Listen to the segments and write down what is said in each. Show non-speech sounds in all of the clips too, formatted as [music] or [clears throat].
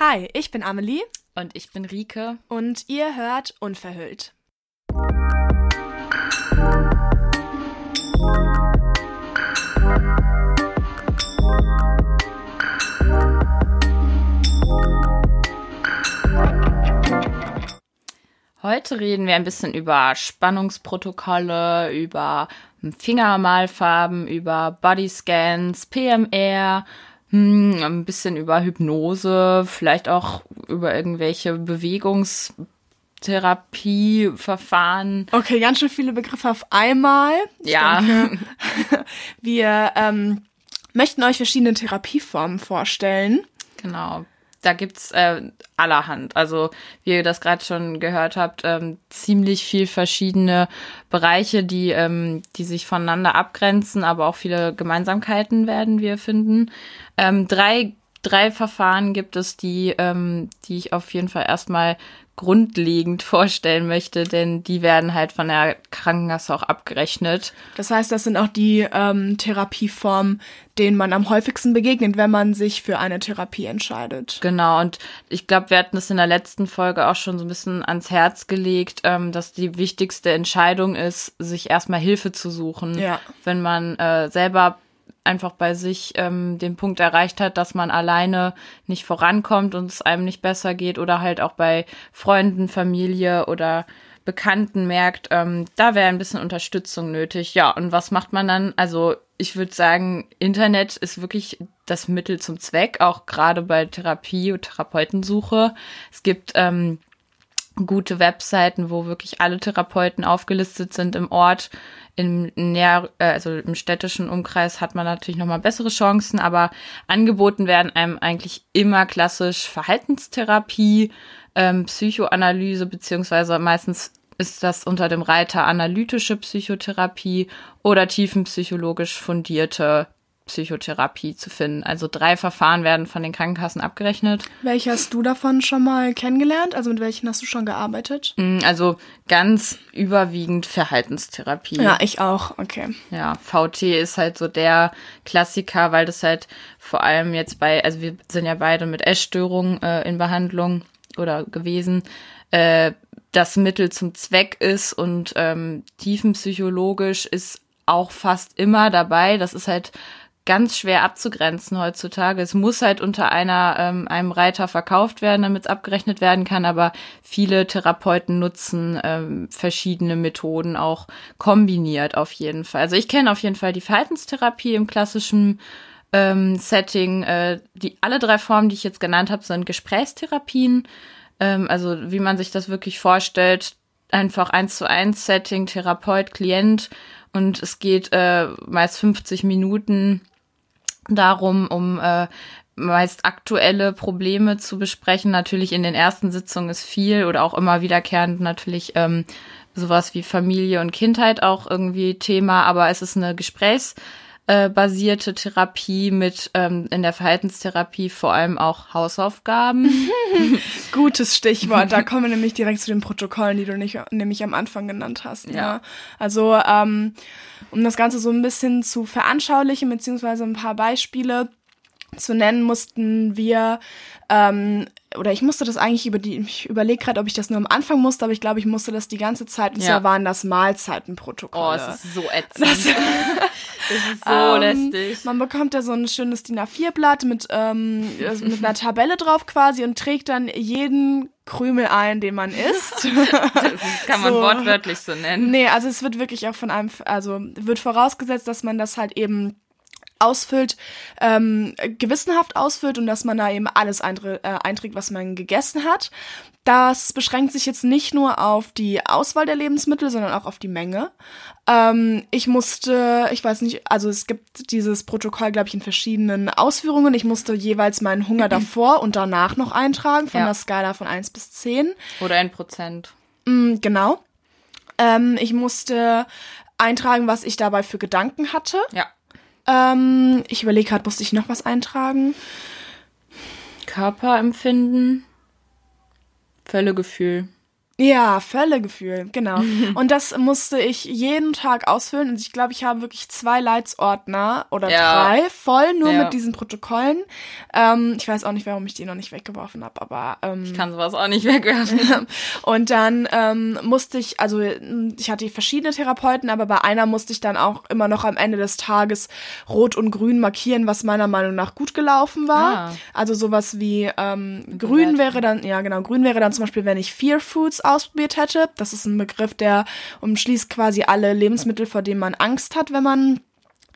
Hi, ich bin Amelie. Und ich bin Rike. Und ihr hört Unverhüllt. Heute reden wir ein bisschen über Spannungsprotokolle, über Fingermalfarben, über Bodyscans, PMR, hm, ein bisschen über Hypnose, vielleicht auch über irgendwelche Bewegungstherapieverfahren. Okay, ganz schön viele Begriffe auf einmal. Ich ja. Denke, [laughs] wir ähm, möchten euch verschiedene Therapieformen vorstellen. Genau da gibt's äh, allerhand. Also, wie ihr das gerade schon gehört habt, ähm, ziemlich viel verschiedene Bereiche, die, ähm, die sich voneinander abgrenzen, aber auch viele Gemeinsamkeiten werden wir finden. Ähm, drei, drei Verfahren gibt es, die, ähm, die ich auf jeden Fall erstmal grundlegend vorstellen möchte, denn die werden halt von der Krankenkasse auch abgerechnet. Das heißt, das sind auch die ähm, Therapieformen, denen man am häufigsten begegnet, wenn man sich für eine Therapie entscheidet. Genau, und ich glaube, wir hatten es in der letzten Folge auch schon so ein bisschen ans Herz gelegt, ähm, dass die wichtigste Entscheidung ist, sich erstmal Hilfe zu suchen. Ja. Wenn man äh, selber einfach bei sich ähm, den Punkt erreicht hat, dass man alleine nicht vorankommt und es einem nicht besser geht oder halt auch bei Freunden, Familie oder Bekannten merkt, ähm, da wäre ein bisschen Unterstützung nötig. Ja, und was macht man dann? Also ich würde sagen, Internet ist wirklich das Mittel zum Zweck, auch gerade bei Therapie und Therapeutensuche. Es gibt ähm, gute Webseiten, wo wirklich alle Therapeuten aufgelistet sind im Ort. Im näher, äh, also im städtischen Umkreis hat man natürlich nochmal bessere Chancen, aber angeboten werden einem eigentlich immer klassisch Verhaltenstherapie, ähm, Psychoanalyse, beziehungsweise meistens ist das unter dem Reiter analytische Psychotherapie oder tiefenpsychologisch fundierte Psychotherapie zu finden. Also drei Verfahren werden von den Krankenkassen abgerechnet. Welche hast du davon schon mal kennengelernt? Also mit welchen hast du schon gearbeitet? Mm, also ganz überwiegend Verhaltenstherapie. Ja, ich auch. Okay. Ja, VT ist halt so der Klassiker, weil das halt vor allem jetzt bei, also wir sind ja beide mit Essstörungen äh, in Behandlung oder gewesen. Äh, das Mittel zum Zweck ist und ähm, tiefenpsychologisch ist auch fast immer dabei. Das ist halt ganz schwer abzugrenzen heutzutage. Es muss halt unter einer, ähm, einem Reiter verkauft werden, damit es abgerechnet werden kann, aber viele Therapeuten nutzen ähm, verschiedene Methoden auch kombiniert auf jeden Fall. Also ich kenne auf jeden Fall die Verhaltenstherapie im klassischen ähm, Setting. Äh, die alle drei Formen, die ich jetzt genannt habe, sind Gesprächstherapien. Ähm, also wie man sich das wirklich vorstellt, einfach eins zu eins Setting, Therapeut, Klient und es geht äh, meist 50 Minuten darum, um äh, meist aktuelle Probleme zu besprechen. Natürlich in den ersten Sitzungen ist viel oder auch immer wiederkehrend natürlich ähm, sowas wie Familie und Kindheit auch irgendwie Thema, aber es ist eine Gesprächs- äh, basierte Therapie mit ähm, in der Verhaltenstherapie vor allem auch Hausaufgaben. [laughs] Gutes Stichwort. Da kommen wir nämlich direkt zu den Protokollen, die du nicht, nämlich am Anfang genannt hast. Ja. Ne? Also ähm, um das Ganze so ein bisschen zu veranschaulichen beziehungsweise ein paar Beispiele zu nennen, mussten wir ähm, oder ich musste das eigentlich über die, ich überlege gerade, ob ich das nur am Anfang musste, aber ich glaube, ich musste das die ganze Zeit. Und ja. zwar waren das Mahlzeitenprotokolle. Oh, es ist so ätzend. Das, [laughs] das ist so ähm, lästig. Man bekommt da so ein schönes DIN A4-Blatt mit, ähm, also mit einer Tabelle drauf quasi und trägt dann jeden Krümel ein, den man isst. [laughs] das kann man so. wortwörtlich so nennen. Nee, also es wird wirklich auch von einem, also wird vorausgesetzt, dass man das halt eben ausfüllt, ähm, gewissenhaft ausfüllt und dass man da eben alles äh, einträgt, was man gegessen hat. Das beschränkt sich jetzt nicht nur auf die Auswahl der Lebensmittel, sondern auch auf die Menge. Ähm, ich musste, ich weiß nicht, also es gibt dieses Protokoll, glaube ich, in verschiedenen Ausführungen. Ich musste jeweils meinen Hunger [clears throat] davor und danach noch eintragen, von ja. der Skala von 1 bis 10. Oder ein Prozent. Mm, genau. Ähm, ich musste eintragen, was ich dabei für Gedanken hatte. Ja. Ähm, ich überlege gerade, musste ich noch was eintragen? Körperempfinden, Völlegefühl. Ja, Völlegefühl, genau. [laughs] und das musste ich jeden Tag ausfüllen. Und ich glaube, ich habe wirklich zwei Leitsordner oder Ja. drei voll nur Ja. mit diesen Protokollen. Ähm, ich weiß auch nicht, warum ich die noch nicht weggeworfen habe, aber ähm, Ich kann sowas auch nicht wegwerfen. [laughs] und dann ähm, musste ich, also ich hatte verschiedene Therapeuten, aber bei einer musste ich dann auch immer noch am Ende des Tages rot und grün markieren, was meiner Meinung nach gut gelaufen war. Ah. Also sowas wie ähm, grün wäre dann, ja genau, grün wäre dann zum Beispiel, wenn ich Fear Foods ausprobiert hätte. Das ist ein Begriff, der umschließt quasi alle Lebensmittel, vor denen man Angst hat, wenn man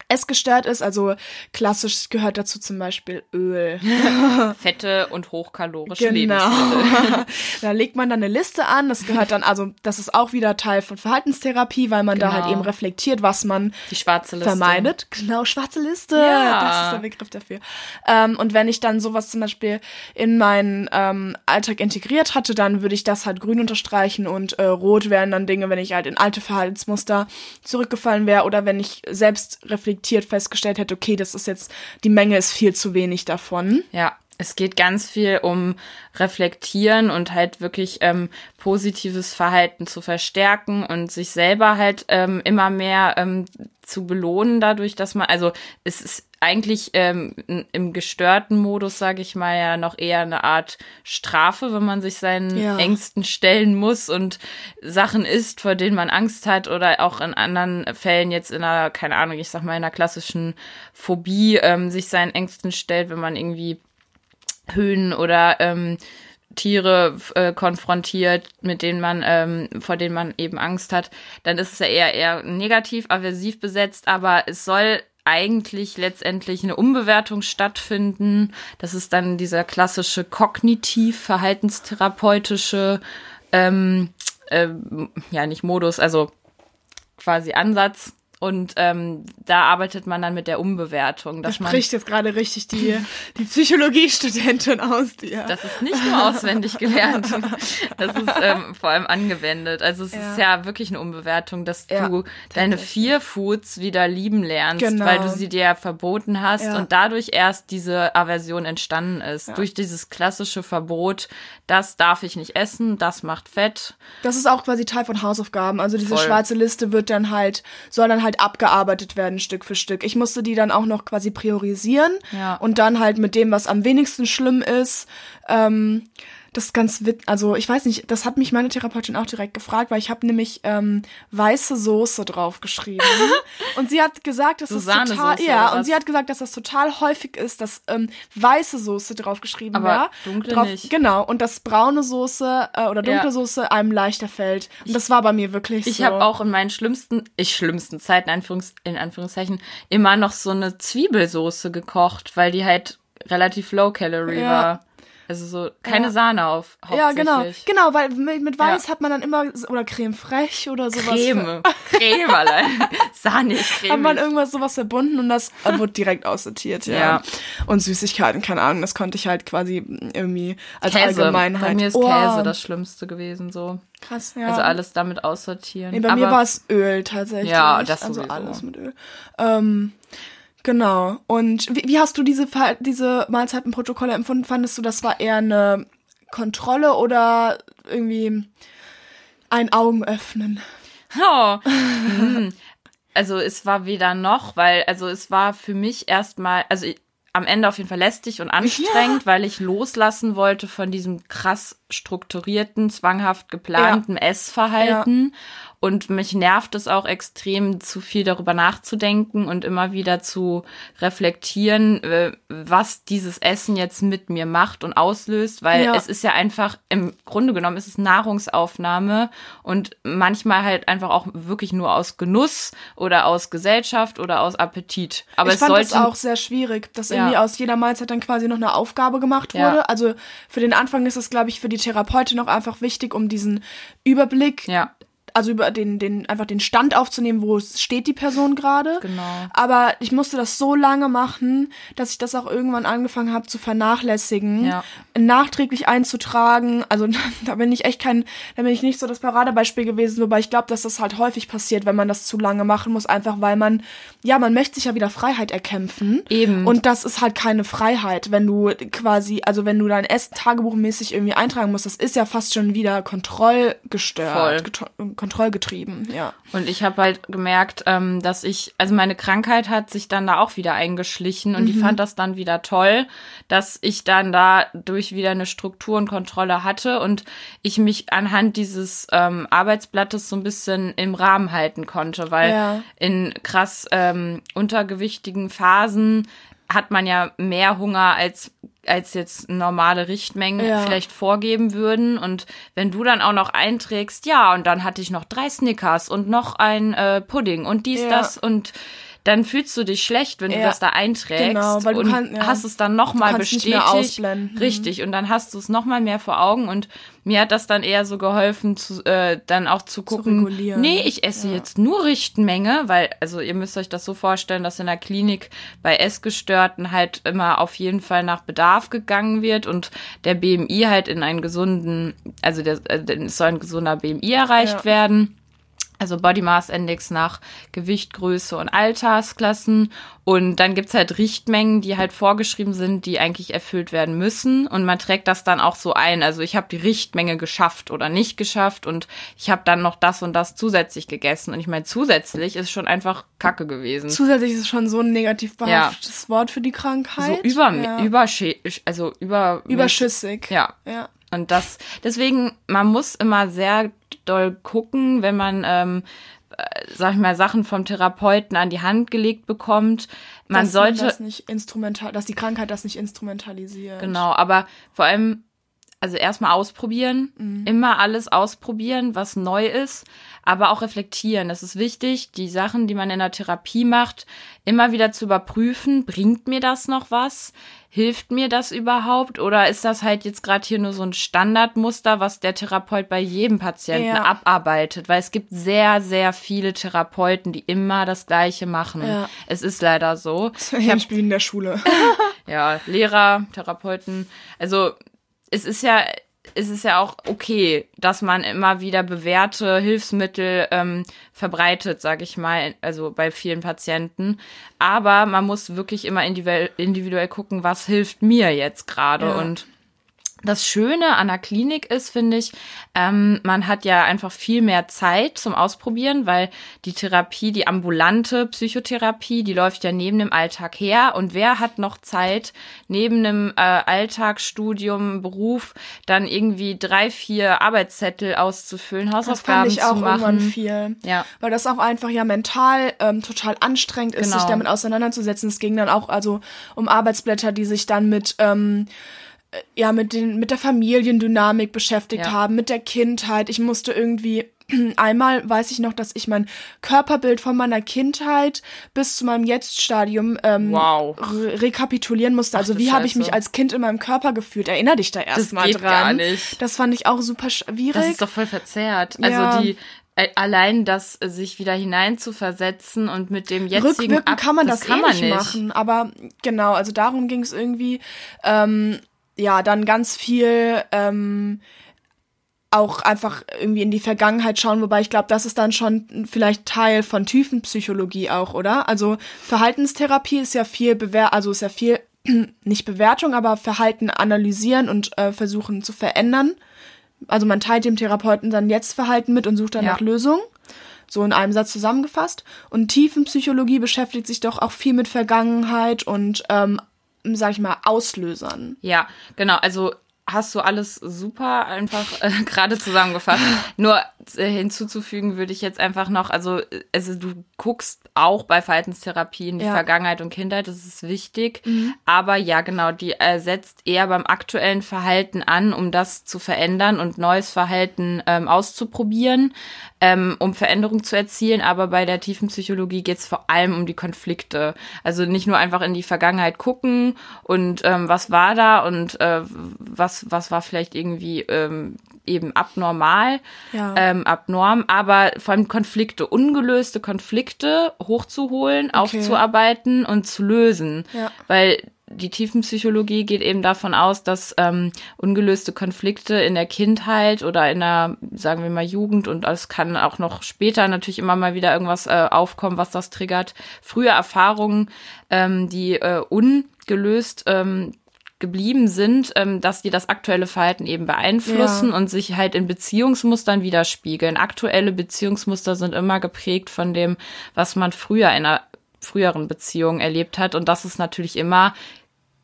essgestört ist. Also klassisch gehört dazu zum Beispiel Öl. [laughs] Fette und hochkalorische Genau. Lebensmittel. [laughs] da legt man dann eine Liste an. Das gehört dann, also das ist auch wieder Teil von Verhaltenstherapie, weil man da Genau. halt eben reflektiert, was man Die schwarze Liste. vermeidet. Genau, schwarze Liste. Ja. Das ist der Begriff dafür. Ähm, und wenn ich dann sowas zum Beispiel in meinen ähm, Alltag integriert hatte, dann würde ich das halt grün unterstreichen und äh, rot wären dann Dinge, wenn ich halt in alte Verhaltensmuster zurückgefallen wäre oder wenn ich selbst reflektiert festgestellt hätte, okay, das ist jetzt, die Menge ist viel zu wenig davon. Ja, es geht ganz viel um Reflektieren und halt wirklich ähm, positives Verhalten zu verstärken und sich selber halt ähm, immer mehr ähm, zu belohnen dadurch, dass man, also es ist eigentlich ähm, im gestörten Modus, sage ich mal, ja noch eher eine Art Strafe, wenn man sich seinen Ja. Ängsten stellen muss und Sachen isst, vor denen man Angst hat oder auch in anderen Fällen jetzt in einer, keine Ahnung, ich sag mal in einer klassischen Phobie ähm, sich seinen Ängsten stellt, wenn man irgendwie Höhen oder ähm, Tiere äh, konfrontiert, mit denen man, ähm, vor denen man eben Angst hat, dann ist es ja eher eher negativ, aversiv besetzt, aber es soll eigentlich letztendlich eine Umbewertung stattfinden. Das ist dann dieser klassische kognitiv-verhaltenstherapeutische, ähm, ähm, ja nicht Modus, also quasi Ansatz. Und ähm, da arbeitet man dann mit der Umbewertung, Da dass man spricht jetzt gerade richtig die, die Psychologiestudentin aus dir. Das ist nicht nur auswendig gelernt, das ist ähm, vor allem angewendet. Also es Ja. ist ja wirklich eine Umbewertung, dass Ja, du deine vier Foods wieder lieben lernst, Genau. weil du sie dir ja verboten hast und dadurch erst diese Aversion entstanden ist. Durch dieses klassische Verbot, das darf ich nicht essen, das macht Fett. Das ist auch quasi Teil von Hausaufgaben. Also diese Voll. schwarze Liste wird dann halt, soll dann halt abgearbeitet werden, Stück für Stück. Ich musste die dann auch noch quasi priorisieren Ja. und dann halt mit dem, was am wenigsten schlimm ist, ähm, das ist ganz wit, also ich weiß nicht, das hat mich meine Therapeutin auch direkt gefragt, weil ich habe nämlich ähm, weiße Soße draufgeschrieben [laughs] und sie hat gesagt, dass das total, ja, und sie hat gesagt, dass das total häufig ist, dass ähm, weiße Soße draufgeschrieben Aber war. dunkle drauf, nicht. Genau, und dass braune Soße äh, oder dunkle Ja. Soße einem leichter fällt. Und das war bei mir wirklich Ich so. habe auch in meinen schlimmsten, ich schlimmsten Zeiten, Anführungs, in Anführungszeichen, immer noch so eine Zwiebelsoße gekocht, weil die halt relativ low calorie Ja. war. Also so keine Ja. Sahne auf. ja, genau. Genau, weil mit, mit Weiß Ja. hat man dann immer, oder Creme fraiche oder sowas. Creme. [laughs] Creme allein. Sahne, Creme. Hat man irgendwas sowas verbunden und das wurde direkt aussortiert, ja. Ja. Und Süßigkeiten, keine Ahnung, das konnte ich halt quasi irgendwie als Käse. Allgemeinheit. Bei mir ist Oh, Käse das Schlimmste gewesen, so. Krass, ja. Also alles damit aussortieren. Nee, bei Aber mir war es Öl tatsächlich. Ja, das Also sowieso. alles mit Öl. Ähm, genau. Und wie, wie hast du diese, diese Mahlzeitenprotokolle empfunden? Fandest du, das war eher eine Kontrolle oder irgendwie ein Augenöffnen? Oh. Hm. Also es war weder noch, weil, also es war für mich erstmal, also ich, am Ende auf jeden Fall lästig und anstrengend, weil ich loslassen wollte von diesem krass strukturierten, zwanghaft geplanten Essverhalten. Und mich nervt es auch extrem, zu viel darüber nachzudenken und immer wieder zu reflektieren, äh, was dieses Essen jetzt mit mir macht und auslöst, weil Ja. es ist ja einfach, im Grunde genommen ist es Nahrungsaufnahme und manchmal halt einfach auch wirklich nur aus Genuss oder aus Gesellschaft oder aus Appetit. Aber ich es fand sollte auch sehr schwierig, dass Ja. irgendwie aus jeder Mahlzeit dann quasi noch eine Aufgabe gemacht Ja. wurde. Also für den Anfang ist es, glaube ich, für die Therapeutin auch einfach wichtig, um diesen Überblick ja. Also über den, den, einfach den Stand aufzunehmen, wo steht die Person gerade. Genau. Aber ich musste das so lange machen, dass ich das auch irgendwann angefangen habe zu vernachlässigen, Ja. nachträglich einzutragen. Also [laughs] da bin ich echt kein, da bin ich nicht so das Paradebeispiel gewesen, wobei ich glaube, dass das halt häufig passiert, wenn man das zu lange machen muss, einfach weil man, ja, man möchte sich ja wieder Freiheit erkämpfen. Eben. Und das ist halt keine Freiheit, wenn du quasi, also wenn du dein Essen tagebuchmäßig irgendwie eintragen musst, das ist ja fast schon wieder kontrollgestört, Voll. Kontrollgetrieben, ja. Und ich habe halt gemerkt, ähm, dass ich, also meine Krankheit hat sich dann da auch wieder eingeschlichen und ich fand das dann wieder toll, dass ich dann dadurch wieder eine Struktur und Kontrolle hatte und ich mich anhand dieses ähm, Arbeitsblattes so ein bisschen im Rahmen halten konnte, weil Ja. in krass ähm, untergewichtigen Phasen hat man ja mehr Hunger als als jetzt normale Richtmengen Ja. vielleicht vorgeben würden. Und wenn du dann auch noch einträgst, ja, und dann hatte ich noch drei Snickers und noch ein äh, Pudding und dies, Ja. das und dann fühlst du dich schlecht, wenn du Ja. das da einträgst Genau, weil du und kann- ja. hast es dann nochmal Du kannst nicht bestätigt. mehr ausblenden. Richtig, und dann hast du es nochmal mehr vor Augen und mir hat das dann eher so geholfen, zu, äh, dann auch zu gucken, regulieren. nee, ich esse jetzt nur Richtmenge, weil, also ihr müsst euch das so vorstellen, dass in der Klinik bei Essgestörten halt immer auf jeden Fall nach Bedarf gegangen wird und der BMI halt in einen gesunden, also der, äh, es soll ein gesunder BMI erreicht Ja. werden. Also Body Mass Index nach Gewicht, Größe und Altersklassen. Und dann gibt's halt Richtmengen, die halt vorgeschrieben sind, die eigentlich erfüllt werden müssen. Und man trägt das dann auch so ein. Also ich habe die Richtmenge geschafft oder nicht geschafft und ich habe dann noch das und das zusätzlich gegessen. Und ich meine, zusätzlich ist schon einfach Kacke gewesen. Zusätzlich ist schon so ein negativ behaftetes Wort für die Krankheit. so über, ja. überschä also über überschüssig. Ja. Ja. Und das, deswegen, man muss immer sehr doll gucken, wenn man, ähm, äh, sag ich mal, Sachen vom Therapeuten an die Hand gelegt bekommt. Man dass sollte, das nicht instrumental, dass die Krankheit das nicht instrumentalisiert. genau, aber vor allem, also erstmal ausprobieren, Mhm. immer alles ausprobieren, was neu ist, aber auch reflektieren. Es ist wichtig, die Sachen, die man in der Therapie macht, immer wieder zu überprüfen, bringt mir das noch was? Hilft mir das überhaupt? Oder ist das halt jetzt gerade hier nur so ein Standardmuster, was der Therapeut bei jedem Patienten Ja. abarbeitet? Weil es gibt sehr, sehr viele Therapeuten, die immer das Gleiche machen. Ja. Es ist leider so. [laughs] Ich habe Spiel in der Schule. [laughs] Ja, Lehrer, Therapeuten. Also es ist ja, es ist ja auch okay, dass man immer wieder bewährte Hilfsmittel ähm, verbreitet, sage ich mal, also bei vielen Patienten. Aber man muss wirklich immer individuell, individuell gucken, was hilft mir jetzt gerade Ja. und das Schöne an der Klinik ist, finde ich, ähm, man hat ja einfach viel mehr Zeit zum Ausprobieren, weil die Therapie, die ambulante Psychotherapie, die läuft ja neben dem Alltag her. Und wer hat noch Zeit, neben einem äh, Alltagsstudium, Beruf, dann irgendwie drei, vier Arbeitszettel auszufüllen, Das Hausaufgaben fand ich auch zu irgendwann machen? viel. Ja. Weil das auch einfach ja mental ähm, total anstrengend ist, Genau. sich damit auseinanderzusetzen. Es ging dann auch also um Arbeitsblätter, die sich dann mit ähm, äh, ja mit den mit der Familiendynamik beschäftigt Ja. haben, mit der Kindheit. Ich musste irgendwie [clears throat] einmal weiß ich noch, dass ich mein Körperbild von meiner Kindheit bis zu meinem Jetzt-Stadium ähm, Wow. re rekapitulieren musste. Also du wie habe ich mich als Kind in meinem Körper gefühlt? Erinner dich da erstmal dran. gar nicht. Das fand ich auch super schwierig. Das ist doch voll verzerrt. Ja. Also die äh, allein das äh, sich wieder hineinzuversetzen und mit dem jetzigen Rückwirkend Ab- kann man das, kann eh man nicht machen, aber genau, also darum ging es irgendwie. Ähm, ja, dann ganz viel ähm, auch einfach irgendwie in die Vergangenheit schauen, wobei ich glaube, das ist dann schon vielleicht Teil von Tiefenpsychologie auch, oder? Also Verhaltenstherapie ist ja viel Bewer also ist ja viel [clears throat] nicht Bewertung, aber Verhalten analysieren und äh, versuchen zu verändern. Also man teilt dem Therapeuten dann jetzt Verhalten mit und sucht dann Ja. nach Lösungen. So in einem Satz zusammengefasst. Und Tiefenpsychologie beschäftigt sich doch auch viel mit Vergangenheit und, ähm, sag ich mal, Auslösern. Ja, genau. Also hast du alles super einfach äh, [laughs] gerade zusammengefasst. Nur äh, hinzuzufügen würde ich jetzt einfach noch, also, also du guckst auch bei Verhaltenstherapie in die Ja. Vergangenheit und Kindheit, das ist wichtig. Aber ja, genau, die äh, setzt eher beim aktuellen Verhalten an, um das zu verändern und neues Verhalten ähm, auszuprobieren, ähm, um Veränderung zu erzielen. Aber bei der tiefen Psychologie geht es vor allem um die Konflikte. Also nicht nur einfach in die Vergangenheit gucken und ähm, was war da und äh, was, was war vielleicht irgendwie ähm, eben abnormal, Ja. ähm, abnorm, aber vor allem Konflikte, ungelöste Konflikte hochzuholen, aufzuarbeiten und zu lösen. Ja. Weil die Tiefenpsychologie geht eben davon aus, dass ähm, ungelöste Konflikte in der Kindheit oder in der, sagen wir mal, Jugend und es kann auch noch später natürlich immer mal wieder irgendwas äh, aufkommen, was das triggert. Frühe Erfahrungen, ähm, die äh, ungelöst ähm, geblieben sind, ähm, dass die das aktuelle Verhalten eben beeinflussen Ja. und sich halt in Beziehungsmustern widerspiegeln. Aktuelle Beziehungsmuster sind immer geprägt von dem, was man früher in einer früheren Beziehung erlebt hat. Und das ist natürlich immer,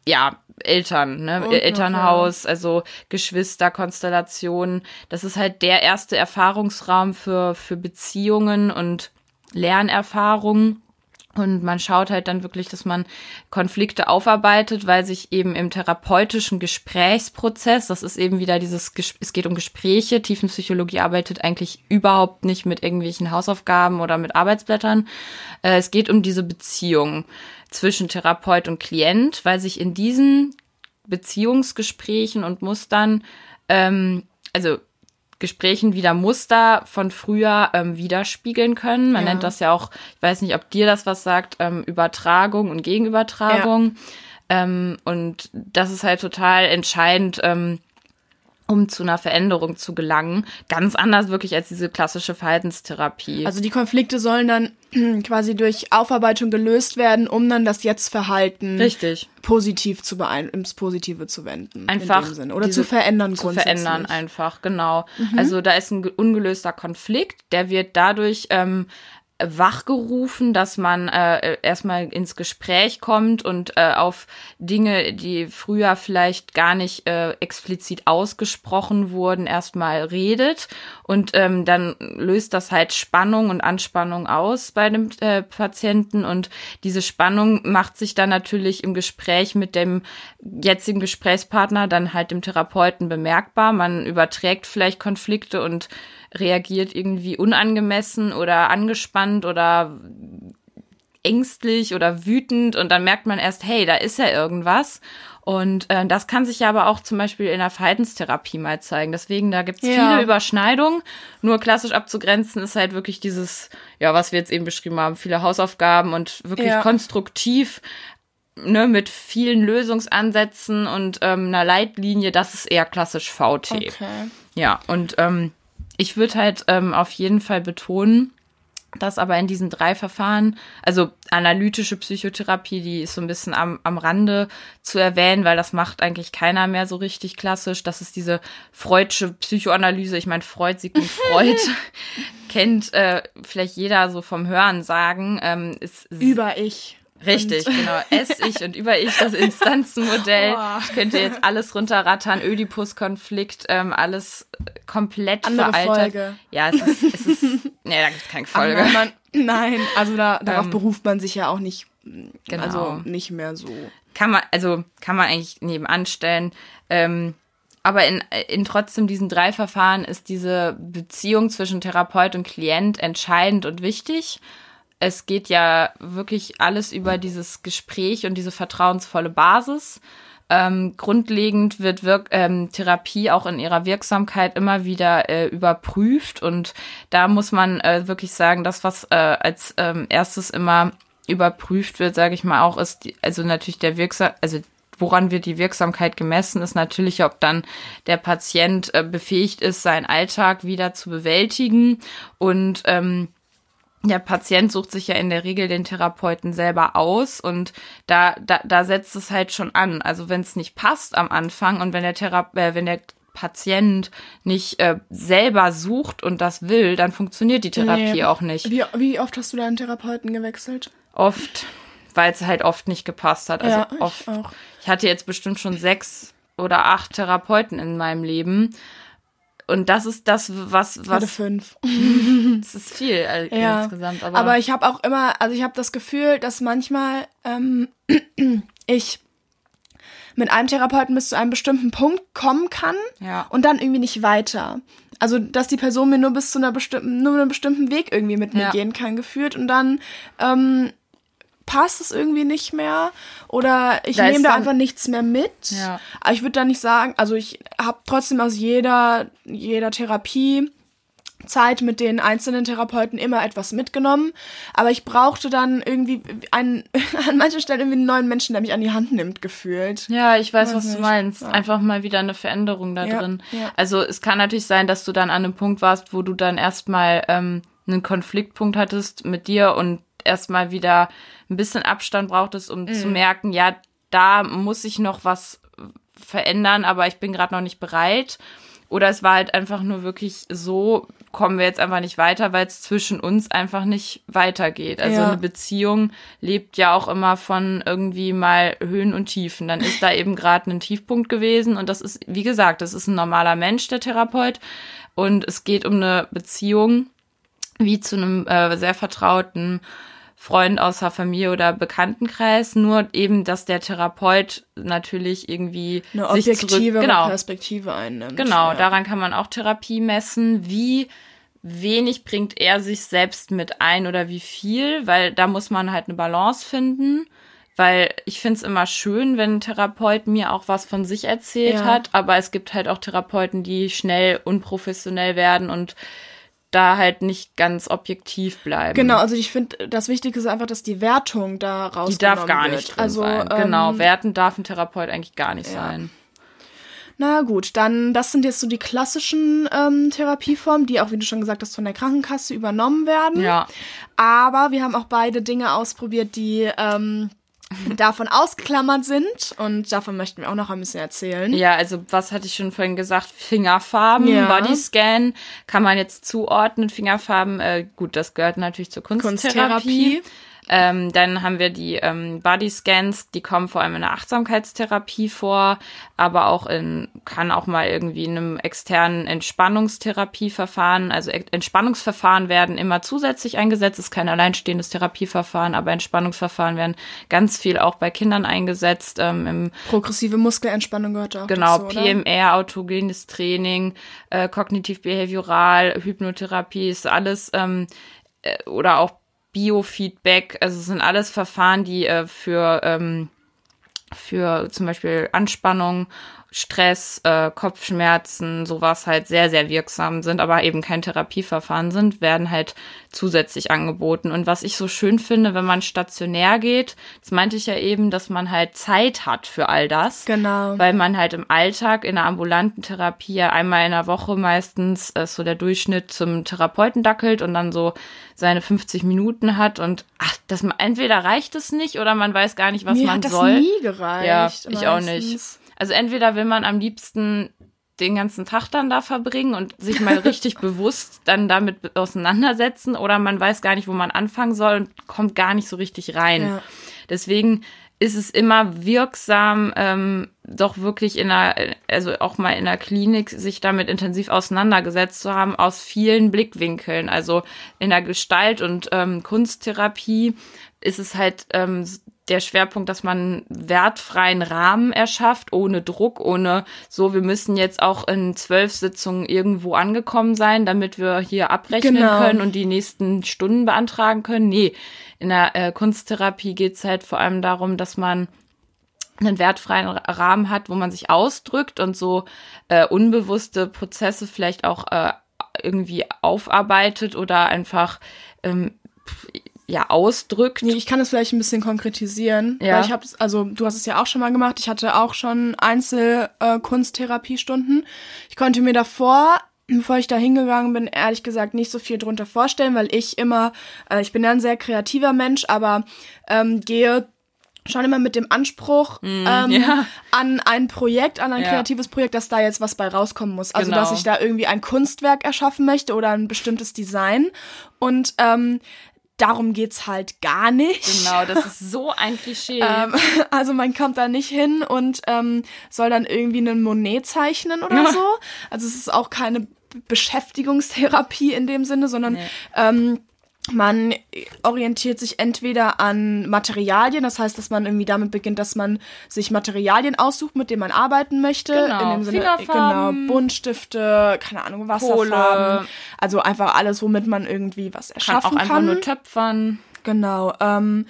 ja, Eltern, ne? Und Elternhaus, also Geschwisterkonstellationen. Das ist halt der erste Erfahrungsraum für, für Beziehungen und Lernerfahrungen. Und man schaut halt dann wirklich, dass man Konflikte aufarbeitet, weil sich eben im therapeutischen Gesprächsprozess, das ist eben wieder dieses, es geht um Gespräche, Tiefenpsychologie arbeitet eigentlich überhaupt nicht mit irgendwelchen Hausaufgaben oder mit Arbeitsblättern. Äh, Es geht um diese Beziehung zwischen Therapeut und Klient, weil sich in diesen Beziehungsgesprächen und Mustern, ähm, also Gesprächen wieder Muster von früher ähm, widerspiegeln können. Man Ja. nennt das ja auch, ich weiß nicht, ob dir das was sagt, ähm, Übertragung und Gegenübertragung. Ähm, und das ist halt total entscheidend, ähm, um zu einer Veränderung zu gelangen. Ganz anders wirklich als diese klassische Verhaltenstherapie. Also die Konflikte sollen dann [clears throat] quasi durch Aufarbeitung gelöst werden, um dann das Jetzt-Verhalten Richtig. positiv zu beein ins Positive zu wenden. Einfach. Oder zu verändern zu grundsätzlich. Mhm. verändern einfach, genau. Also da ist ein ge- ungelöster Konflikt, der wird dadurch ähm, wachgerufen, dass man äh, erstmal ins Gespräch kommt und äh, auf Dinge, die früher vielleicht gar nicht äh, explizit ausgesprochen wurden, erstmal redet und ähm, dann löst das halt Spannung und Anspannung aus bei dem äh, Patienten und diese Spannung macht sich dann natürlich im Gespräch mit dem jetzigen Gesprächspartner, dann halt dem Therapeuten bemerkbar. Man überträgt vielleicht Konflikte und reagiert irgendwie unangemessen oder angespannt oder ängstlich oder wütend und dann merkt man erst, hey, da ist ja irgendwas. Und äh, das kann sich ja aber auch zum Beispiel in der Verhaltenstherapie mal zeigen. Deswegen, da gibt's Ja. viele Überschneidungen. Nur klassisch abzugrenzen ist halt wirklich dieses, ja, was wir jetzt eben beschrieben haben, viele Hausaufgaben und wirklich Ja. konstruktiv, ne, mit vielen Lösungsansätzen und ähm, einer Leitlinie, das ist eher klassisch VT. Okay. Ja, und ähm, ich würde halt ähm, auf jeden Fall betonen, dass aber in diesen drei Verfahren, also analytische Psychotherapie, die ist so ein bisschen am, am Rande zu erwähnen, weil das macht eigentlich keiner mehr so richtig klassisch. Das ist diese Freudsche Psychoanalyse. Ich meine, Freud, Sigmund Freud [laughs] kennt äh, vielleicht jeder so vom Hören sagen. Ähm, ist Über ich. Richtig, genau. [laughs] Es-Ich und Über-Ich, das Instanzenmodell. Boah. Ich könnte jetzt alles runterrattern, Ödipus-Konflikt, ähm, alles komplett Andere veraltet. Folge. Ja, es ist, es ist, nee, da gibt's keine [laughs] Ach, Folge. nein, man, nein, also da, darauf Ähm, beruft man sich ja auch nicht, Genau. also nicht mehr so. Kann man, also kann man eigentlich nebenan stellen. Ähm, aber in, in trotzdem diesen drei Verfahren ist diese Beziehung zwischen Therapeut und Klient entscheidend und wichtig. Es geht ja wirklich alles über dieses Gespräch und diese vertrauensvolle Basis. Ähm, grundlegend wird Wirk ähm, Therapie auch in ihrer Wirksamkeit immer wieder äh, überprüft und da muss man äh, wirklich sagen, das, was äh, als ähm, erstes immer überprüft wird, sage ich mal auch, ist die, also natürlich der Wirksam, also woran wird die Wirksamkeit gemessen, ist natürlich, ob dann der Patient äh, befähigt ist, seinen Alltag wieder zu bewältigen und ähm, der Patient sucht sich ja in der Regel den Therapeuten selber aus und da, da, da setzt es halt schon an. Also wenn es nicht passt am Anfang und wenn der Thera äh, wenn der Patient nicht äh, selber sucht und das will, dann funktioniert die Therapie Nee. auch nicht. Wie, wie oft hast du deinen Therapeuten gewechselt? Oft, weil es halt oft nicht gepasst hat. Also Ja, ich oft. auch. Ich hatte jetzt bestimmt schon sechs oder acht Therapeuten in meinem Leben. Und das ist das, was, Ich hatte was, fünf. [laughs] das ist viel äh, Ja. insgesamt. Aber, Aber ich habe auch immer, also ich habe das Gefühl, dass manchmal ähm, [clears throat] ich mit einem Therapeuten bis zu einem bestimmten Punkt kommen kann Ja. und dann irgendwie nicht weiter. Also, dass die Person mir nur bis zu einer bestimmten, nur einen bestimmten Weg irgendwie mit mir Ja. gehen kann, geführt und dann ähm, passt es irgendwie nicht mehr oder ich nehme da einfach nichts mehr mit. Ja. Aber ich würde da nicht sagen, also ich habe trotzdem aus jeder, jeder Therapie Zeit mit den einzelnen Therapeuten immer etwas mitgenommen, aber ich brauchte dann irgendwie einen, [laughs] an manchen Stellen irgendwie einen neuen Menschen, der mich an die Hand nimmt, gefühlt. Ja, ich weiß, Weiß was du nicht. meinst. Ja. Einfach mal wieder eine Veränderung da Ja, drin. ja. Also es kann natürlich sein, dass du dann an einem Punkt warst, wo du dann erstmal ähm, einen Konfliktpunkt hattest mit dir und erstmal wieder ein bisschen Abstand brauchtest, um Mhm. zu merken, ja, da muss ich noch was verändern, aber ich bin gerade noch nicht bereit. Oder es war halt einfach nur wirklich so, kommen wir jetzt einfach nicht weiter, weil es zwischen uns einfach nicht weitergeht. Also Ja. eine Beziehung lebt ja auch immer von irgendwie mal Höhen und Tiefen. Dann ist da eben gerade ein Tiefpunkt gewesen und das ist, wie gesagt, das ist ein normaler Mensch, der Therapeut. Und es geht um eine Beziehung wie zu einem äh, sehr vertrauten Freund aus der Familie oder Bekanntenkreis, nur eben, dass der Therapeut natürlich irgendwie Eine objektive genau, Perspektive einnimmt. Genau, ja. daran kann man auch Therapie messen. Wie wenig bringt er sich selbst mit ein oder wie viel, weil da muss man halt eine Balance finden. Weil ich finde es immer schön, wenn ein Therapeut mir auch was von sich erzählt Ja. hat, aber es gibt halt auch Therapeuten, die schnell unprofessionell werden und da halt nicht ganz objektiv bleiben. Genau, also ich finde, das Wichtige ist einfach, dass die Wertung da rausgenommen Die darf gar wird. nicht drin also, sein. Genau, Ähm, werten darf ein Therapeut eigentlich gar nicht ja. sein. na gut, dann, das sind jetzt so die klassischen ähm, Therapieformen, die auch, wie du schon gesagt hast, von der Krankenkasse übernommen werden. Ja. Aber wir haben auch beide Dinge ausprobiert, die ähm, davon ausgeklammert sind. Und davon möchten wir auch noch ein bisschen erzählen. Ja, also was hatte ich schon vorhin gesagt? Fingerfarben, Ja. Bodyscan kann man jetzt zuordnen. Fingerfarben, äh, gut, das gehört natürlich zur Kunsttherapie. Kunsttherapie. Ähm, dann haben wir die ähm, Bodyscans, die kommen vor allem in der Achtsamkeitstherapie vor, aber auch in, kann auch mal irgendwie in einem externen Entspannungstherapieverfahren, also Ent- Entspannungsverfahren werden immer zusätzlich eingesetzt, ist kein alleinstehendes Therapieverfahren, aber Entspannungsverfahren werden ganz viel auch bei Kindern eingesetzt, ähm, im Progressive Muskelentspannung gehört auch Genau, dazu? PMR, autogenes Training, äh, kognitiv-behavioral, Hypnotherapie ist alles ähm, äh, oder auch Biofeedback, also es sind alles Verfahren, die äh, für ähm, für zum Beispiel Anspannung, Stress, äh, Kopfschmerzen, sowas halt sehr, sehr wirksam sind, aber eben kein Therapieverfahren sind, werden halt zusätzlich angeboten. Und was ich so schön finde, wenn man stationär geht, das meinte ich ja eben, dass man halt Zeit hat für all das. Genau. Weil man halt im Alltag in der ambulanten Therapie ja einmal in der Woche meistens äh, so der Durchschnitt zum Therapeuten dackelt und dann so seine 50 Minuten hat und ach, das entweder reicht es nicht oder man weiß gar nicht, was Mir man hat das soll. nie gereicht. Ja, ich auch meistens. nicht. Also entweder will man am liebsten den ganzen Tag dann da verbringen und sich mal richtig [laughs] bewusst dann damit auseinandersetzen oder man weiß gar nicht, wo man anfangen soll und kommt gar nicht so richtig rein. Ja. Deswegen ist es immer wirksam, ähm, doch wirklich in einer, also auch mal in der Klinik sich damit intensiv auseinandergesetzt zu haben aus vielen Blickwinkeln. Also in der Gestalt- und ähm, Kunsttherapie ist es halt ähm, der Schwerpunkt, dass man einen wertfreien Rahmen erschafft, ohne Druck, ohne so, wir müssen jetzt auch in zwölf Sitzungen irgendwo angekommen sein, damit wir hier abrechnen Genau. können und die nächsten Stunden beantragen können. Nee, in der äh, Kunsttherapie geht's halt vor allem darum, dass man einen wertfreien Ra- Rahmen hat, wo man sich ausdrückt und so äh, unbewusste Prozesse vielleicht auch äh, irgendwie aufarbeitet oder einfach ähm, ja ausdrückt. Nee, ich kann es vielleicht ein bisschen konkretisieren. Ja. Weil ich habe also du hast es ja auch schon mal gemacht. Ich hatte auch schon Einzel äh. Ich konnte mir davor Bevor ich da hingegangen bin, ehrlich gesagt nicht so viel drunter vorstellen, weil ich immer, äh, ich bin ja ein sehr kreativer Mensch, aber ähm, gehe schon immer mit dem Anspruch ähm, Mm, ja. an ein Projekt, an ein Ja. kreatives Projekt, dass da jetzt was bei rauskommen muss. Also Genau. dass ich da irgendwie ein Kunstwerk erschaffen möchte oder ein bestimmtes Design. Und ähm, darum geht's halt gar nicht. Genau, das ist so ein Klischee. [laughs] Ähm, also man kommt da nicht hin und ähm, soll dann irgendwie einen Monet zeichnen oder so. Also es ist auch keine Beschäftigungstherapie in dem Sinne, sondern Nee. ähm, man orientiert sich entweder an Materialien, das heißt, dass man irgendwie damit beginnt, dass man sich Materialien aussucht, mit denen man arbeiten möchte. Genau, In dem Sinne, Fingerfarben. genau, Buntstifte, keine Ahnung, Wasserfarben. Kohle. Also einfach alles, womit man irgendwie was kann erschaffen auch einfach nur töpfern. Genau. Ähm,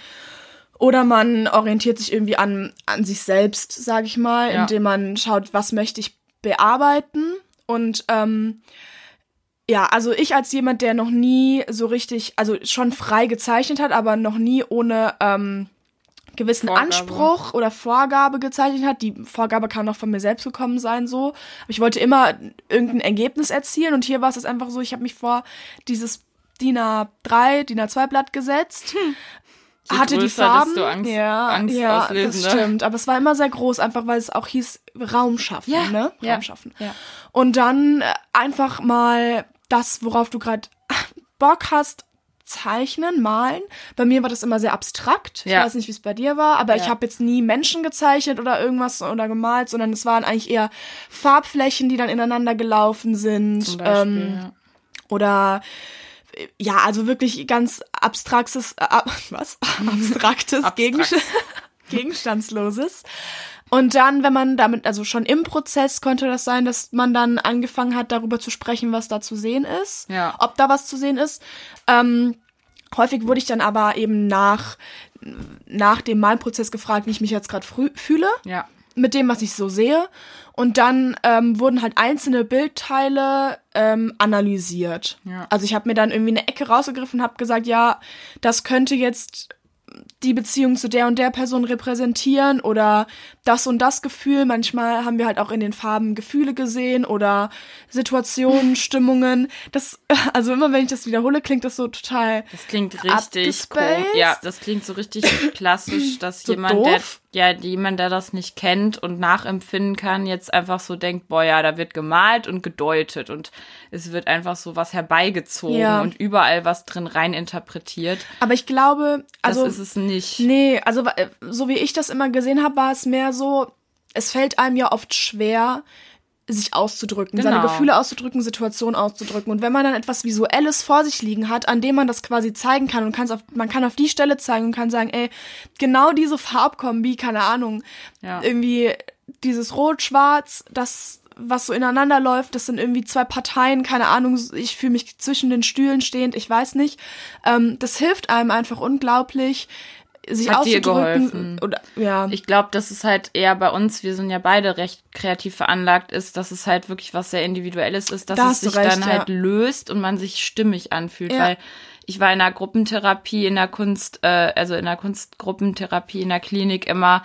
Oder man orientiert sich irgendwie an, an sich selbst, sage ich mal, Ja. indem man schaut, was möchte ich bearbeiten. Und ähm, ja, also ich als jemand, der noch nie so richtig, also schon frei gezeichnet hat, aber noch nie ohne ähm, gewissen Vorgabe. Anspruch oder Vorgabe gezeichnet hat. Die Vorgabe kann noch von mir selbst gekommen sein, so. Aber ich wollte immer irgendein Ergebnis erzielen und hier war es jetzt einfach so, ich habe mich vor dieses DIN A3, DIN A2 Blatt gesetzt. Je hatte die Farben. Angst- ja, Angst ja, auslösen, das ne? stimmt. Aber es war immer sehr groß, einfach weil es auch hieß Raum schaffen, Ja, ne? ja, Raum schaffen. ja. Und dann einfach mal das, worauf du gerade Bock hast, zeichnen, malen. Bei mir war das immer sehr abstrakt. Ich Ja. weiß nicht, wie es bei dir war, aber ich Ja. habe jetzt nie Menschen gezeichnet oder irgendwas oder gemalt, sondern es waren eigentlich eher Farbflächen, die dann ineinander gelaufen sind. Beispiel, ähm, ja. oder äh, ja, also wirklich ganz abstraktes, äh, ab- [laughs] was? [laughs] Abstraktes, Abstrakt. Gegenst [laughs] Gegenstandsloses. Und dann, wenn man damit, also schon im Prozess konnte das sein, dass man dann angefangen hat, darüber zu sprechen, was da zu sehen ist. Ja. Ob da was zu sehen ist. Ähm, häufig wurde ich dann aber eben nach, nach dem Malprozess gefragt, wie ich mich jetzt gerade fühle Ja. mit dem, was ich so sehe. Und dann ähm, wurden halt einzelne Bildteile ähm, analysiert. Ja. Also ich habe mir dann irgendwie eine Ecke rausgegriffen und habe gesagt, ja, das könnte jetzt die Beziehung zu der und der Person repräsentieren oder das und das Gefühl. Manchmal haben wir halt auch in den Farben Gefühle gesehen oder Situationen, [laughs] Stimmungen. Das, [laughs] also immer wenn ich das wiederhole, klingt das so total Das klingt richtig komisch. Ja, das klingt so richtig klassisch, dass So jemand, doof? Ja, jemand, der das nicht kennt und nachempfinden kann, jetzt einfach so denkt, boah, ja, da wird gemalt und gedeutet und es wird einfach so was herbeigezogen Ja. und überall was drin rein interpretiert. Aber ich glaube, also das ist es nicht. Nee, also äh, so wie ich das immer gesehen habe, war es mehr so, es fällt einem ja oft schwer, sich auszudrücken, seine Genau. Gefühle auszudrücken, Situationen auszudrücken. Und wenn man dann etwas Visuelles vor sich liegen hat, an dem man das quasi zeigen kann und kann's auf, man kann auf die Stelle zeigen und kann sagen, ey, genau diese Farbkombi, keine Ahnung, Ja. irgendwie dieses Rot-Schwarz, das was so ineinander läuft, das sind irgendwie zwei Parteien, keine Ahnung, ich fühle mich zwischen den Stühlen stehend, ich weiß nicht. Ähm, das hilft einem einfach unglaublich, sich Hat dir geholfen? Oder, ja. Ich glaube, dass es halt eher bei uns, wir sind ja beide recht kreativ veranlagt, ist, dass es halt wirklich was sehr Individuelles ist, dass Da es sich recht, dann halt ja. löst und man sich stimmig anfühlt, Ja. weil ich war in der Gruppentherapie, in der Kunst, äh, also in der Kunstgruppentherapie in der Klinik immer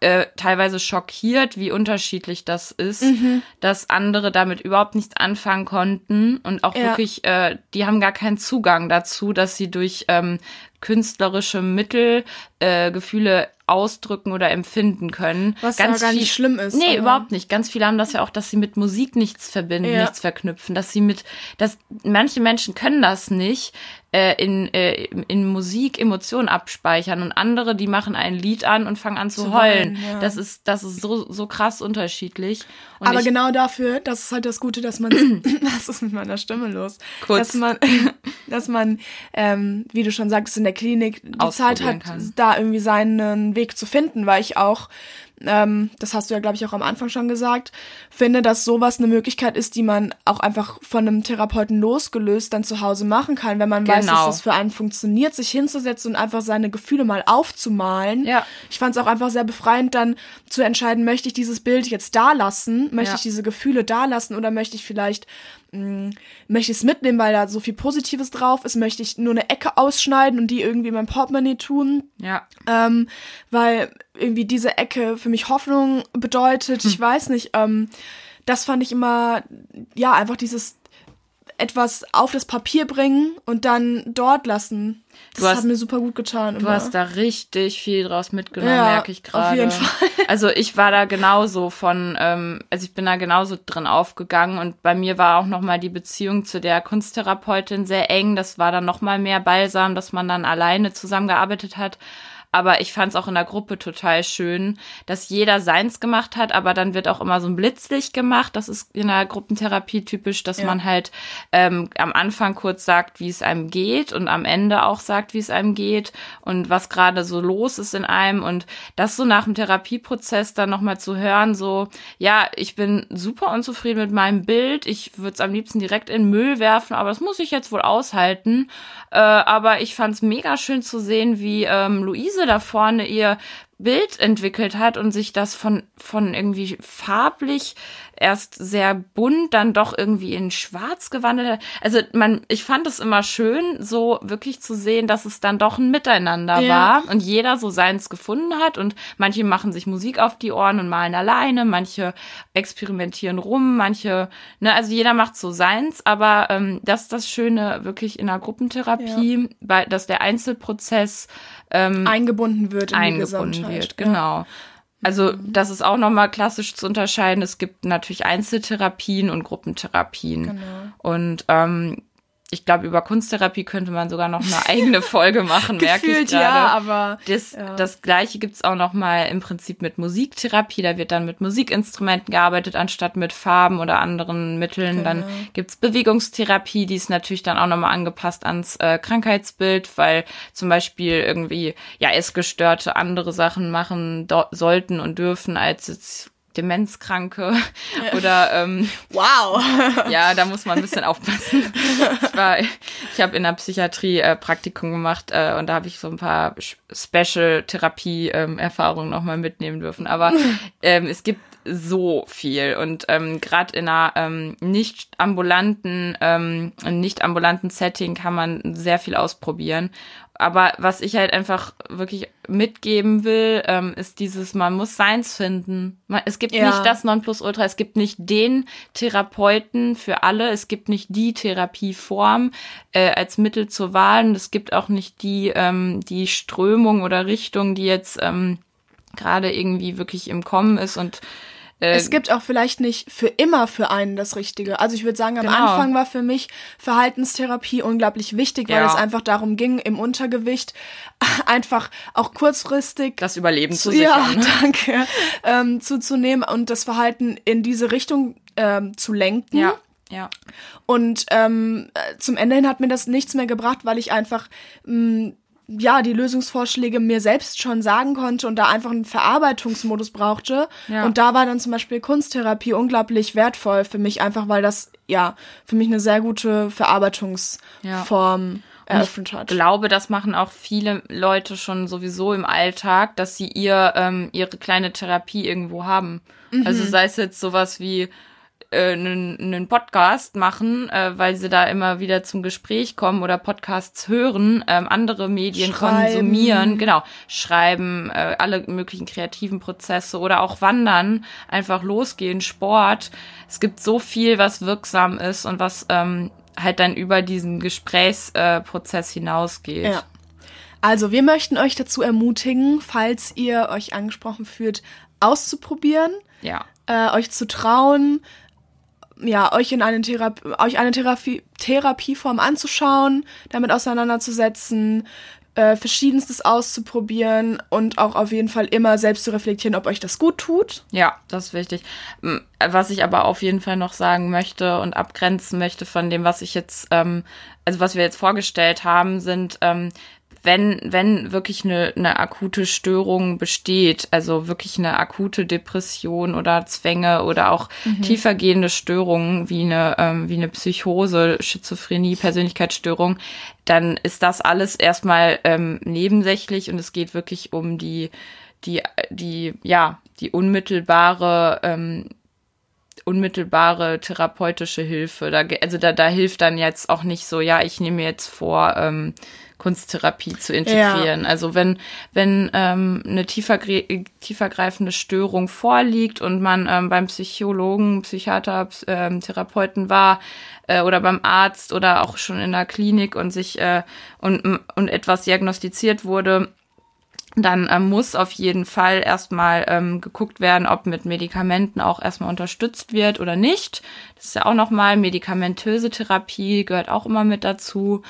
äh, teilweise schockiert, wie unterschiedlich das ist, Mhm. dass andere damit überhaupt nichts anfangen konnten und auch Ja. wirklich, äh, die haben gar keinen Zugang dazu, dass sie durch ähm, künstlerische Mittel äh, Gefühle ausdrücken oder empfinden können. Was ja gar nicht schlimm ist, Nee, überhaupt nicht. Ganz viele haben das ja auch, dass sie mit Musik nichts verbinden, Ja. nichts verknüpfen, dass sie mit, dass manche Menschen können das nicht, äh, in, äh, in Musik Emotionen abspeichern und andere, die machen ein Lied an und fangen an zu, Zu heulen. weinen, ja. Das ist, das ist so, so krass unterschiedlich. Und Aber ich, genau dafür, das ist halt das Gute, dass man, [clears throat] [clears throat] was ist mit meiner Stimme los? Kurz. Dass man, [clears throat] dass man, ähm, wie du schon sagst, in der Klinik die Zeit hat, kann. da irgendwie seinen Weg zu finden, weil ich auch, ähm, das hast du ja, glaube ich, auch am Anfang schon gesagt, finde, dass sowas eine Möglichkeit ist, die man auch einfach von einem Therapeuten losgelöst dann zu Hause machen kann, wenn man weiß, dass Genau. das für einen funktioniert, sich hinzusetzen und einfach seine Gefühle mal aufzumalen. Ja. Ich fand es auch einfach sehr befreiend, dann zu entscheiden, möchte ich dieses Bild jetzt da lassen, möchte Ja. ich diese Gefühle da lassen oder möchte ich vielleicht, mh, möchte ich es mitnehmen, weil da so viel Positives drauf ist, möchte ich nur eine Ecke ausschneiden und die irgendwie in mein Portemonnaie tun, ja, ähm, weil irgendwie diese Ecke für mich Hoffnung bedeutet, Hm. ich weiß nicht, ähm, das fand ich immer, ja, einfach dieses etwas auf das Papier bringen und dann dort lassen. Das hast- hat mir super gut getan. Du hast da richtig viel draus mitgenommen, Ja, merke ich auf gerade. jeden Fall. Also ich war da genauso von, ähm, also ich bin da genauso drin aufgegangen und bei mir war auch nochmal die Beziehung zu der Kunsttherapeutin sehr eng. Das war dann nochmal mehr Balsam, dass man dann alleine zusammengearbeitet hat. Aber ich fand es auch in der Gruppe total schön, dass jeder seins gemacht hat, aber dann wird auch immer so ein Blitzlicht gemacht. Das ist in der Gruppentherapie typisch, dass Ja. man halt ähm, am Anfang kurz sagt, wie es einem geht und am Ende auch sagt, wie es einem geht und was gerade so los ist in einem und das so nach dem Therapieprozess dann nochmal zu hören, so, ja, ich bin super unzufrieden mit meinem Bild, ich würde es am liebsten direkt in den Müll werfen, aber das muss ich jetzt wohl aushalten. Äh, aber ich fand es mega schön zu sehen, wie ähm, Luise Muse da vorne ihr Bild entwickelt hat und sich das von, von irgendwie farblich erst sehr bunt, dann doch irgendwie in schwarz gewandelt hat. Also man, ich fand es immer schön, so wirklich zu sehen, dass es dann doch ein Miteinander ja. war und jeder so seins gefunden hat und manche machen sich Musik auf die Ohren und malen alleine, manche experimentieren rum, manche, ne, also jeder macht so seins, aber ähm, das ist das Schöne wirklich in der Gruppentherapie, ja. weil, dass der Einzelprozess ähm, eingebunden wird in eingebunden die wird, genau. Also das ist auch nochmal klassisch zu unterscheiden. Es gibt natürlich Einzeltherapien und Gruppentherapien. Genau. Und ähm, ich glaube, über Kunsttherapie könnte man sogar noch eine [laughs] eigene Folge machen, merke ich gerade. Ja, aber das, ja. das gleiche gibt's auch noch mal im Prinzip mit Musiktherapie. Da wird dann mit Musikinstrumenten gearbeitet, anstatt mit Farben oder anderen Mitteln. Genau. Dann gibt's Bewegungstherapie, die ist natürlich dann auch noch mal angepasst ans äh, Krankheitsbild, weil zum Beispiel irgendwie ja Essgestörte andere Sachen machen sollten und dürfen als jetzt Demenzkranke [laughs] oder ähm, wow. [laughs] ja da muss man ein bisschen aufpassen. Ich war ich habe in der Psychiatrie äh, Praktikum gemacht äh, und da habe ich so ein paar Special Therapie ähm, Erfahrungen noch mal mitnehmen dürfen. Aber [laughs] ähm, es gibt so viel. Und ähm, gerade in einer ähm, nicht ambulanten ähm, nicht ambulanten Setting kann man sehr viel ausprobieren. Aber was ich halt einfach wirklich mitgeben will, ähm, ist dieses, man muss Seins finden. Man, es gibt ja. nicht das Nonplusultra, es gibt nicht den Therapeuten für alle, es gibt nicht die Therapieform äh, als Mittel zur Wahl. Und es gibt auch nicht die, ähm, die Strömung oder Richtung, die jetzt ähm, gerade irgendwie wirklich im Kommen ist. Und äh, es gibt auch vielleicht nicht für immer für einen das Richtige. Also ich würde sagen, am genau. Anfang war für mich Verhaltenstherapie unglaublich wichtig, weil ja. es einfach darum ging, im Untergewicht [laughs] einfach auch kurzfristig das Überleben zu sichern. Ja, [laughs] danke. Ähm, zuzunehmen und das Verhalten in diese Richtung ähm, zu lenken. Ja. Ja. Und ähm, zum Ende hin hat mir das nichts mehr gebracht, weil ich einfach mh, ja, die Lösungsvorschläge mir selbst schon sagen konnte und da einfach einen Verarbeitungsmodus brauchte. Ja. Und da war dann zum Beispiel Kunsttherapie unglaublich wertvoll für mich, einfach weil das, ja, für mich eine sehr gute Verarbeitungsform ja. eröffnet hat. Ich glaube, das machen auch viele Leute schon sowieso im Alltag, dass sie ihr, ähm, ihre kleine Therapie irgendwo haben. Mhm. Also sei es jetzt sowas wie, einen, äh, einen Podcast machen, äh, weil sie da immer wieder zum Gespräch kommen oder Podcasts hören, ähm, andere Medien schreiben. konsumieren, genau, schreiben, äh, alle möglichen kreativen Prozesse oder auch wandern, einfach losgehen, Sport. Es gibt so viel, was wirksam ist und was ähm, halt dann über diesen Gesprächsprozess äh, hinausgeht. Ja. Also wir möchten euch dazu ermutigen, falls ihr euch angesprochen fühlt, auszuprobieren, ja. äh, euch zu trauen, ja, euch in eine Therapie, euch eine Therapie, Therapieform anzuschauen, damit auseinanderzusetzen, äh, verschiedenstes auszuprobieren und auch auf jeden Fall immer selbst zu reflektieren, ob euch das gut tut. Ja, das ist wichtig. Was ich aber auf jeden Fall noch sagen möchte und abgrenzen möchte von dem, was ich jetzt, ähm, also was wir jetzt vorgestellt haben, sind ähm, wenn, wenn wirklich eine, eine akute Störung besteht, also wirklich eine akute Depression oder Zwänge oder auch mhm. tiefergehende Störungen wie eine, ähm, wie eine Psychose, Schizophrenie, Persönlichkeitsstörung, dann ist das alles erstmal ähm, nebensächlich und es geht wirklich um die, die, die, ja, die unmittelbare, ähm, unmittelbare therapeutische Hilfe. Da, also da, da hilft dann jetzt auch nicht so, ja, ich nehme jetzt vor, ähm, Kunsttherapie zu integrieren. Ja. Also wenn, wenn ähm, eine tiefer, tiefergreifende Störung vorliegt und man ähm, beim Psychologen, Psychiater, ähm, Therapeuten war äh, oder beim Arzt oder auch schon in der Klinik und sich äh, und, und etwas diagnostiziert wurde, dann ähm, muss auf jeden Fall erstmal ähm, geguckt werden, ob mit Medikamenten auch erstmal unterstützt wird oder nicht. Das ist ja auch nochmal medikamentöse Therapie, gehört auch immer mit dazu.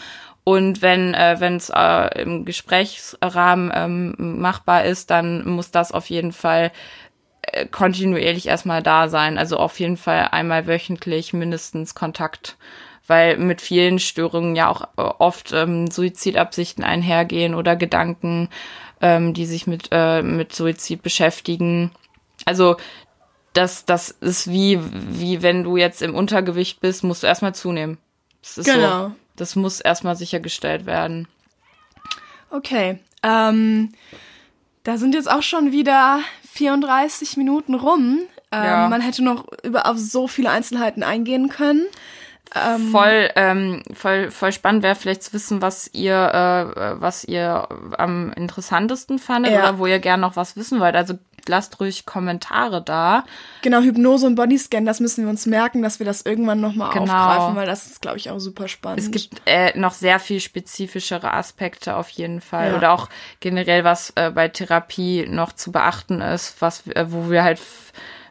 Und wenn äh, es äh, im Gesprächsrahmen ähm, machbar ist, dann muss das auf jeden Fall äh, kontinuierlich erstmal da sein. Also auf jeden Fall einmal wöchentlich mindestens Kontakt, weil mit vielen Störungen ja auch äh, oft ähm, Suizidabsichten einhergehen oder Gedanken, ähm, die sich mit äh, mit Suizid beschäftigen. Also das das ist wie wie wenn du jetzt im Untergewicht bist, musst du erstmal zunehmen. genau. So das muss erstmal sichergestellt werden. Okay, Ähm, da sind jetzt auch schon wieder 34 Minuten rum. Ähm, Ja. Man hätte noch über auf so viele Einzelheiten eingehen können. Ähm, voll, ähm, voll, voll spannend wäre vielleicht zu wissen, was ihr, äh, was ihr am interessantesten fandet Ja. oder wo ihr gerne noch was wissen wollt. Also lasst ruhig Kommentare da. Genau, Hypnose und Bodyscan, das müssen wir uns merken, dass wir das irgendwann nochmal Genau. aufgreifen, weil das ist, glaube ich, auch super spannend. Es gibt äh, noch sehr viel spezifischere Aspekte auf jeden Fall. Ja. Oder auch generell, was äh, bei Therapie noch zu beachten ist, was, äh, wo wir halt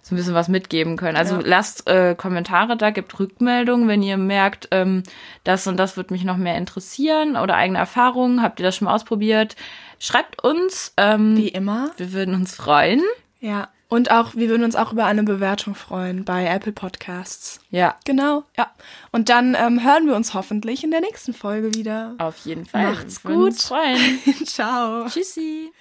so ein bisschen was mitgeben können. Also Ja. lasst äh, Kommentare da, gebt Rückmeldungen, wenn ihr merkt, ähm, das und das würde mich noch mehr interessieren oder eigene Erfahrungen. Habt ihr das schon mal ausprobiert? Schreibt uns. Ähm, wie immer. wir würden uns freuen. Ja. Und auch, wir würden uns auch über eine Bewertung freuen bei Apple Podcasts. Ja, Genau, ja. Und dann ähm, hören wir uns hoffentlich in der nächsten Folge wieder. auf jeden Fall. Macht's Wir würden uns gut. freuen. [laughs] Ciao. Tschüssi.